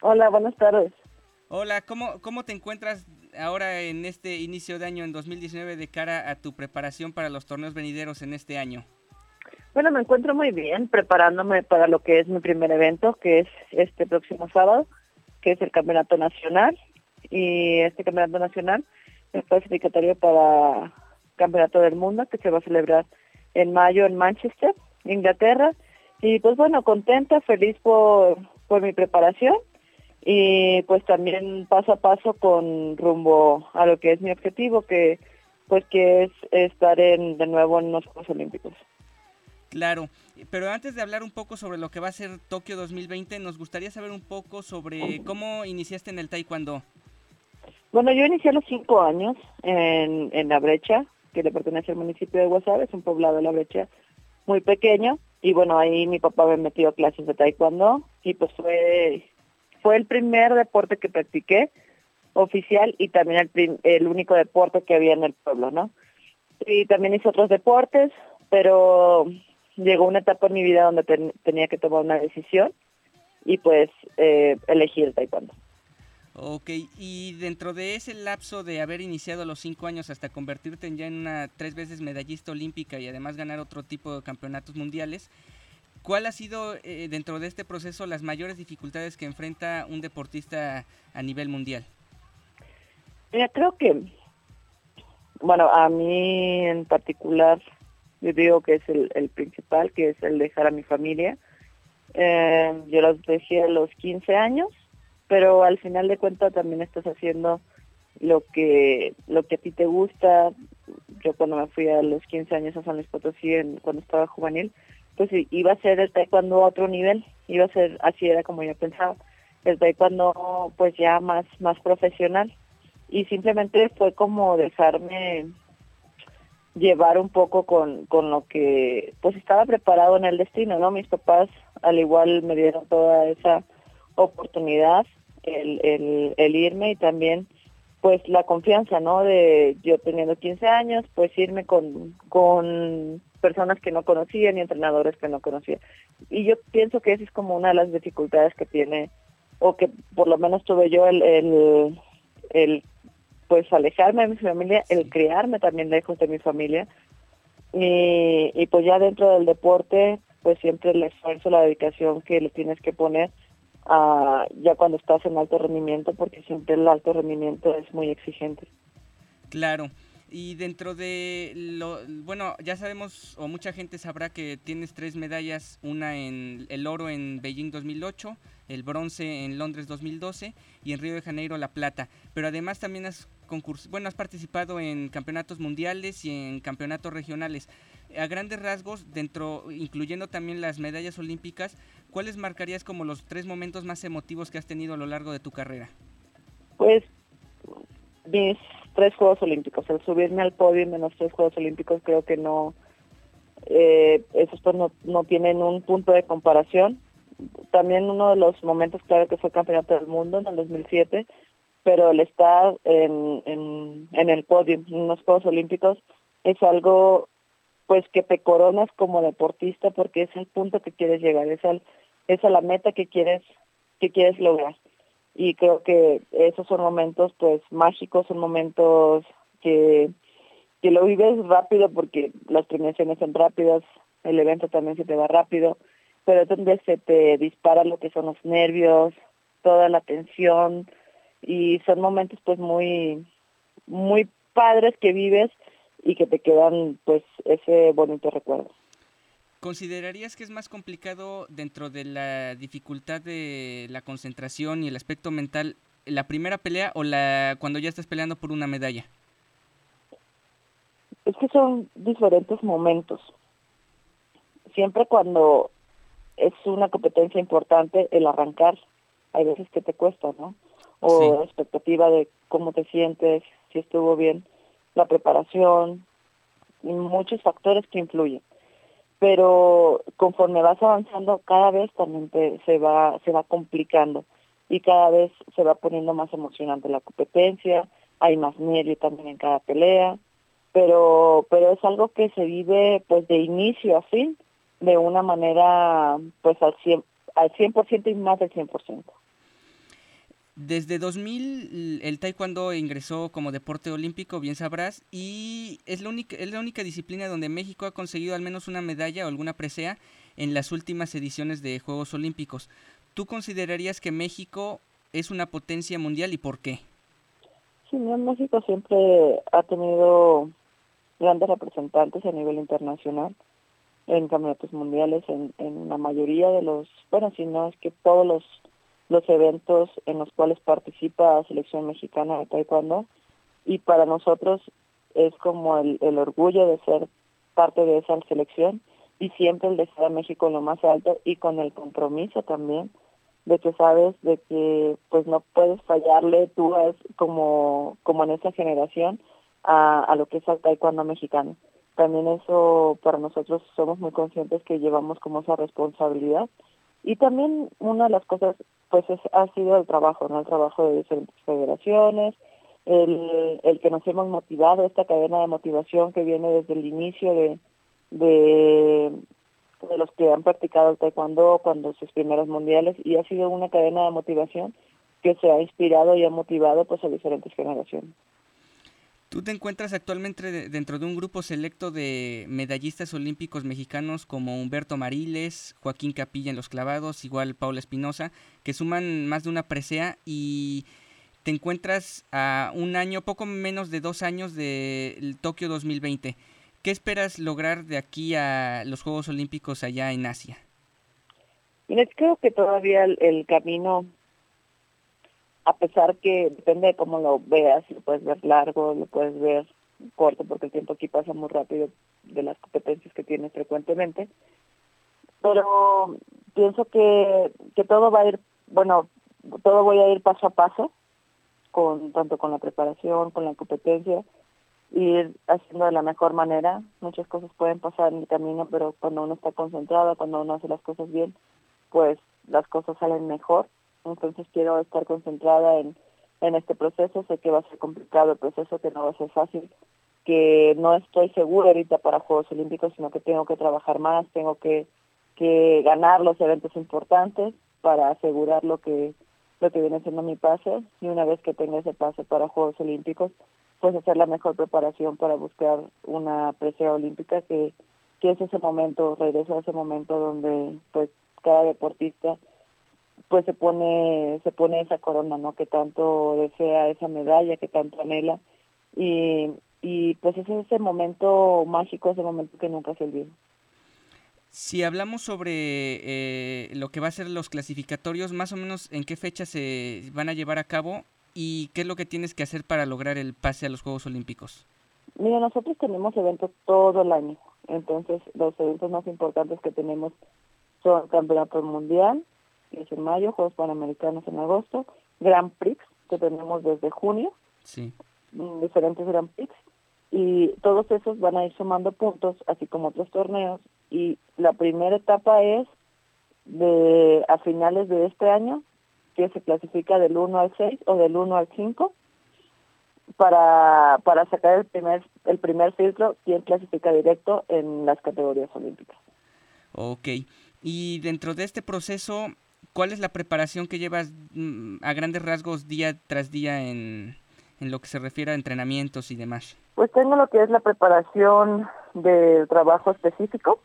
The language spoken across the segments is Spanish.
Hola, buenas tardes. Hola, ¿cómo, ¿cómo te encuentras ahora en este inicio de año, en 2019, de cara a tu preparación para los torneos venideros en este año? Bueno, me encuentro muy bien preparándome para lo que es mi primer evento, que es este próximo sábado, que es el Campeonato Nacional. Y este Campeonato Nacional es clasificatorio para Campeonato del Mundo, que se va a celebrar en mayo en Manchester, Inglaterra. Y pues bueno, contenta, feliz por, por mi preparación y pues también paso a paso con rumbo a lo que es mi objetivo, que pues que es estar en, de nuevo en los Juegos Olímpicos. Claro, pero antes de hablar un poco sobre lo que va a ser Tokio 2020, nos gustaría saber un poco sobre cómo iniciaste en el taekwondo. Bueno, yo inicié a los cinco años en, en La Brecha, que le pertenece al municipio de Guasave, es un poblado de La Brecha muy pequeño, y bueno, ahí mi papá me metió a clases de taekwondo, y pues fue, fue el primer deporte que practiqué oficial y también el, el único deporte que había en el pueblo, ¿no? Y también hice otros deportes, pero llegó una etapa en mi vida donde tenía que tomar una decisión y pues eh, elegí el taekwondo. Ok, y dentro de ese lapso de haber iniciado a los cinco años hasta convertirte en ya en una tres veces medallista olímpica y además ganar otro tipo de campeonatos mundiales, ¿cuál ha sido eh, dentro de este proceso las mayores dificultades que enfrenta un deportista a nivel mundial? Mira, creo que, bueno, a mí en particular yo digo que es el, principal, que es el dejar a mi familia. Eh, yo los dejé a los 15 años, pero al final de cuentas también estás haciendo lo que lo que a ti te gusta. Yo cuando me fui a los 15 años a San Luis Potosí, cuando estaba juvenil, pues iba a ser el taekwondo a otro nivel, iba a ser, así era como yo pensaba, el taekwondo pues ya más, más profesional. Y simplemente fue como dejarme llevar un poco con, con lo que pues estaba preparado en el destino, ¿no? Mis papás al igual me dieron toda esa oportunidad, el, el, el irme y también pues la confianza, ¿no? De yo teniendo 15 años, pues irme con, con personas que no conocía ni entrenadores que no conocía. Y yo pienso que esa es como una de las dificultades que tiene, o que por lo menos tuve yo el, el, el pues alejarme de mi familia, el criarme también lejos de mi familia. Y, y pues ya dentro del deporte, pues siempre el esfuerzo, la dedicación que le tienes que poner a, ya cuando estás en alto rendimiento, porque siempre el alto rendimiento es muy exigente. Claro. Y dentro de lo, bueno, ya sabemos, o mucha gente sabrá que tienes tres medallas, una en el oro en Beijing 2008, el bronce en Londres 2012 y en Río de Janeiro la plata. Pero además también has bueno, has participado en campeonatos mundiales y en campeonatos regionales. A grandes rasgos, dentro, incluyendo también las medallas olímpicas, ¿cuáles marcarías como los tres momentos más emotivos que has tenido a lo largo de tu carrera? Pues mis tres Juegos Olímpicos. El subirme al podio en los tres Juegos Olímpicos creo que no, eh, esos pues no, no tienen un punto de comparación. También uno de los momentos clave que fue campeonato del mundo en el 2007, pero el estar en, en, en el podio en los Juegos Olímpicos es algo pues que te coronas como deportista porque es el punto que quieres llegar, es, al, es a la meta que quieres que quieres lograr y creo que esos son momentos pues mágicos, son momentos que, que lo vives rápido porque las premiaciones son rápidas, el evento también se te va rápido, pero es donde se te dispara lo que son los nervios, toda la tensión y son momentos pues muy muy padres que vives y que te quedan pues ese bonito recuerdo. ¿Considerarías que es más complicado dentro de la dificultad de la concentración y el aspecto mental la primera pelea o la cuando ya estás peleando por una medalla? Es que son diferentes momentos. Siempre cuando es una competencia importante el arrancar, hay veces que te cuesta, ¿no? O la expectativa de cómo te sientes, si estuvo bien la preparación, y muchos factores que influyen pero conforme vas avanzando cada vez también se va se va complicando y cada vez se va poniendo más emocionante la competencia hay más nervio también en cada pelea pero pero es algo que se vive pues de inicio a fin de una manera pues al 100 al 100% y más del 100%. Desde 2000 el taekwondo ingresó como deporte olímpico, bien sabrás, y es la única, es la única disciplina donde México ha conseguido al menos una medalla o alguna presea en las últimas ediciones de Juegos Olímpicos. ¿Tú considerarías que México es una potencia mundial y por qué? Sí, México siempre ha tenido grandes representantes a nivel internacional en campeonatos mundiales, en, en la mayoría de los, bueno, si no es que todos los los eventos en los cuales participa la selección mexicana de taekwondo. Y para nosotros es como el, el orgullo de ser parte de esa selección y siempre el de estar a México lo más alto y con el compromiso también de que sabes de que pues no puedes fallarle tú es como como en esa generación a, a lo que es el taekwondo mexicano. También eso para nosotros somos muy conscientes que llevamos como esa responsabilidad. Y también una de las cosas pues es, ha sido el trabajo, ¿no? El trabajo de diferentes federaciones, el, el que nos hemos motivado, esta cadena de motivación que viene desde el inicio de, de, de los que han practicado el taekwondo cuando sus primeros mundiales y ha sido una cadena de motivación que se ha inspirado y ha motivado pues a diferentes generaciones. Tú te encuentras actualmente dentro de un grupo selecto de medallistas olímpicos mexicanos como Humberto Mariles, Joaquín Capilla en los clavados, igual Paula Espinosa, que suman más de una presea y te encuentras a un año, poco menos de dos años del Tokio 2020. ¿Qué esperas lograr de aquí a los Juegos Olímpicos allá en Asia? Creo que todavía el camino a pesar que depende de cómo lo veas, lo puedes ver largo, lo puedes ver corto, porque el tiempo aquí pasa muy rápido de las competencias que tienes frecuentemente. Pero pienso que, que todo va a ir, bueno, todo voy a ir paso a paso, con tanto con la preparación, con la competencia, ir haciendo de la mejor manera. Muchas cosas pueden pasar en el camino, pero cuando uno está concentrado, cuando uno hace las cosas bien, pues las cosas salen mejor entonces quiero estar concentrada en, en este proceso, sé que va a ser complicado el proceso, que no va a ser fácil, que no estoy segura ahorita para Juegos Olímpicos, sino que tengo que trabajar más, tengo que, que ganar los eventos importantes para asegurar lo que lo que viene siendo mi pase. Y una vez que tenga ese pase para Juegos Olímpicos, pues hacer la mejor preparación para buscar una presea olímpica que, que es ese momento, regreso a ese momento donde pues cada deportista pues se pone se pone esa corona no que tanto desea esa medalla que tanto anhela. Y y pues ese es ese momento mágico ese momento que nunca se olvida. Si hablamos sobre eh, lo que va a ser los clasificatorios más o menos en qué fecha se van a llevar a cabo y qué es lo que tienes que hacer para lograr el pase a los Juegos Olímpicos mira nosotros tenemos eventos todo el año. Entonces los eventos más importantes que tenemos son campeonato mundial que es en mayo, Juegos Panamericanos en agosto, Grand Prix, que tenemos desde junio, sí. Mm, diferentes Grand Prix, y todos esos van a ir sumando puntos, así como otros torneos, y la primera etapa es de a finales de este año, que se clasifica del 1 al 6 o del 1 al 5, para, para sacar el primer, el primer filtro, quien clasifica directo en las categorías olímpicas. Ok, y dentro de este proceso, ¿Cuál es la preparación que llevas mm, a grandes rasgos día tras día en, en lo que se refiere a entrenamientos y demás? Pues tengo lo que es la preparación del trabajo específico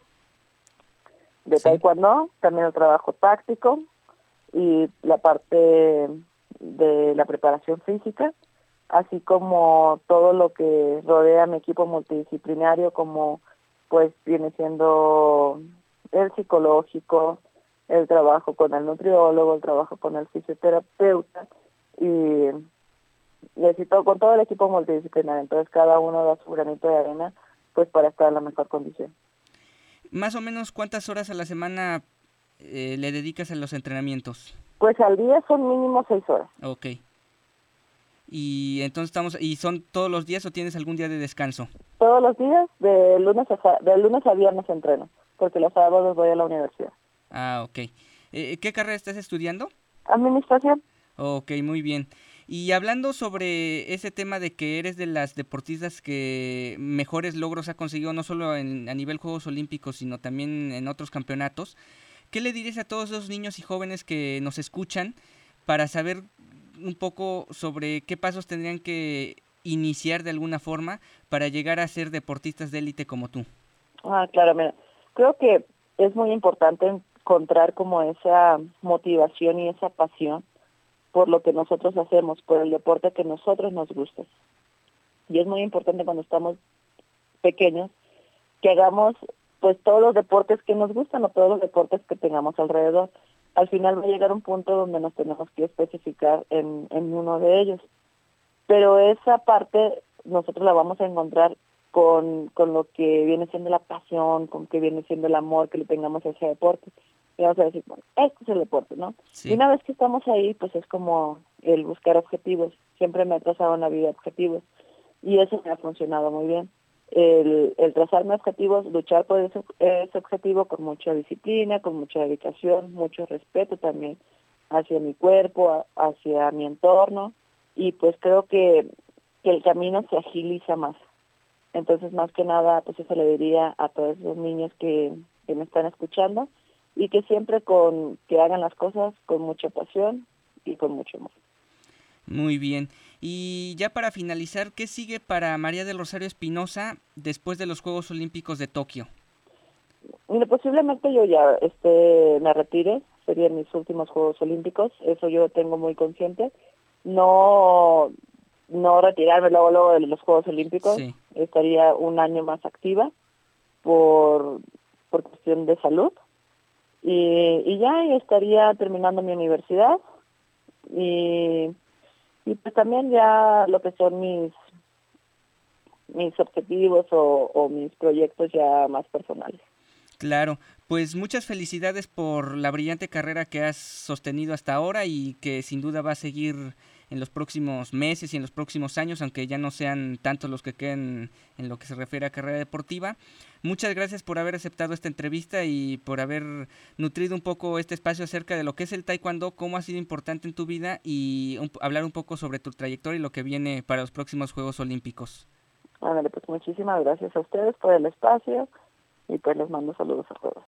de taekwondo, también el trabajo táctico y la parte de la preparación física, así como todo lo que rodea a mi equipo multidisciplinario, como pues viene siendo el psicológico, el trabajo con el nutriólogo, el trabajo con el fisioterapeuta y, y así todo, con todo el equipo multidisciplinario. Entonces cada uno da su granito de arena pues para estar en la mejor condición. Más o menos cuántas horas a la semana eh, le dedicas a los entrenamientos? Pues al día son mínimo seis horas. Ok. Y entonces estamos, ¿y son todos los días o tienes algún día de descanso? Todos los días, de lunes a, de lunes a viernes entreno, porque los sábados voy a la universidad. Ah, ok. Eh, ¿Qué carrera estás estudiando? Administración. Ok, muy bien. Y hablando sobre ese tema de que eres de las deportistas que mejores logros ha conseguido, no solo en, a nivel Juegos Olímpicos, sino también en otros campeonatos, ¿qué le dirías a todos esos niños y jóvenes que nos escuchan para saber un poco sobre qué pasos tendrían que iniciar de alguna forma para llegar a ser deportistas de élite como tú. Ah, claro, mira, creo que es muy importante encontrar como esa motivación y esa pasión por lo que nosotros hacemos, por el deporte que nosotros nos gusta. Y es muy importante cuando estamos pequeños que hagamos pues todos los deportes que nos gustan o todos los deportes que tengamos alrededor. Al final va a llegar un punto donde nos tenemos que especificar en, en uno de ellos. Pero esa parte nosotros la vamos a encontrar con, con lo que viene siendo la pasión, con que viene siendo el amor que le tengamos a ese deporte. Y vamos a decir, bueno, este es el deporte, ¿no? Y una vez que estamos ahí, pues es como el buscar objetivos. Siempre me ha trazado una vida objetivos. Y eso me ha funcionado muy bien el, el trazarme objetivos, luchar por ese, ese objetivo con mucha disciplina, con mucha dedicación, mucho respeto también hacia mi cuerpo, hacia mi entorno y pues creo que, que el camino se agiliza más. Entonces más que nada pues eso le diría a todos los niños que, que me están escuchando y que siempre con que hagan las cosas con mucha pasión y con mucho amor. Muy bien. Y ya para finalizar, ¿qué sigue para María del Rosario Espinosa después de los Juegos Olímpicos de Tokio? posiblemente yo ya este, me retire, serían mis últimos Juegos Olímpicos, eso yo tengo muy consciente. No, no retirarme luego, luego de los Juegos Olímpicos, estaría un año más activa por, por cuestión de salud. Y, y ya estaría terminando mi universidad y y pues también ya lo que son mis mis objetivos o, o mis proyectos ya más personales. Claro, pues muchas felicidades por la brillante carrera que has sostenido hasta ahora y que sin duda va a seguir en los próximos meses y en los próximos años, aunque ya no sean tantos los que queden en lo que se refiere a carrera deportiva. Muchas gracias por haber aceptado esta entrevista y por haber nutrido un poco este espacio acerca de lo que es el taekwondo, cómo ha sido importante en tu vida y hablar un poco sobre tu trayectoria y lo que viene para los próximos Juegos Olímpicos. Bueno, pues muchísimas gracias a ustedes por el espacio y pues les mando saludos a todos.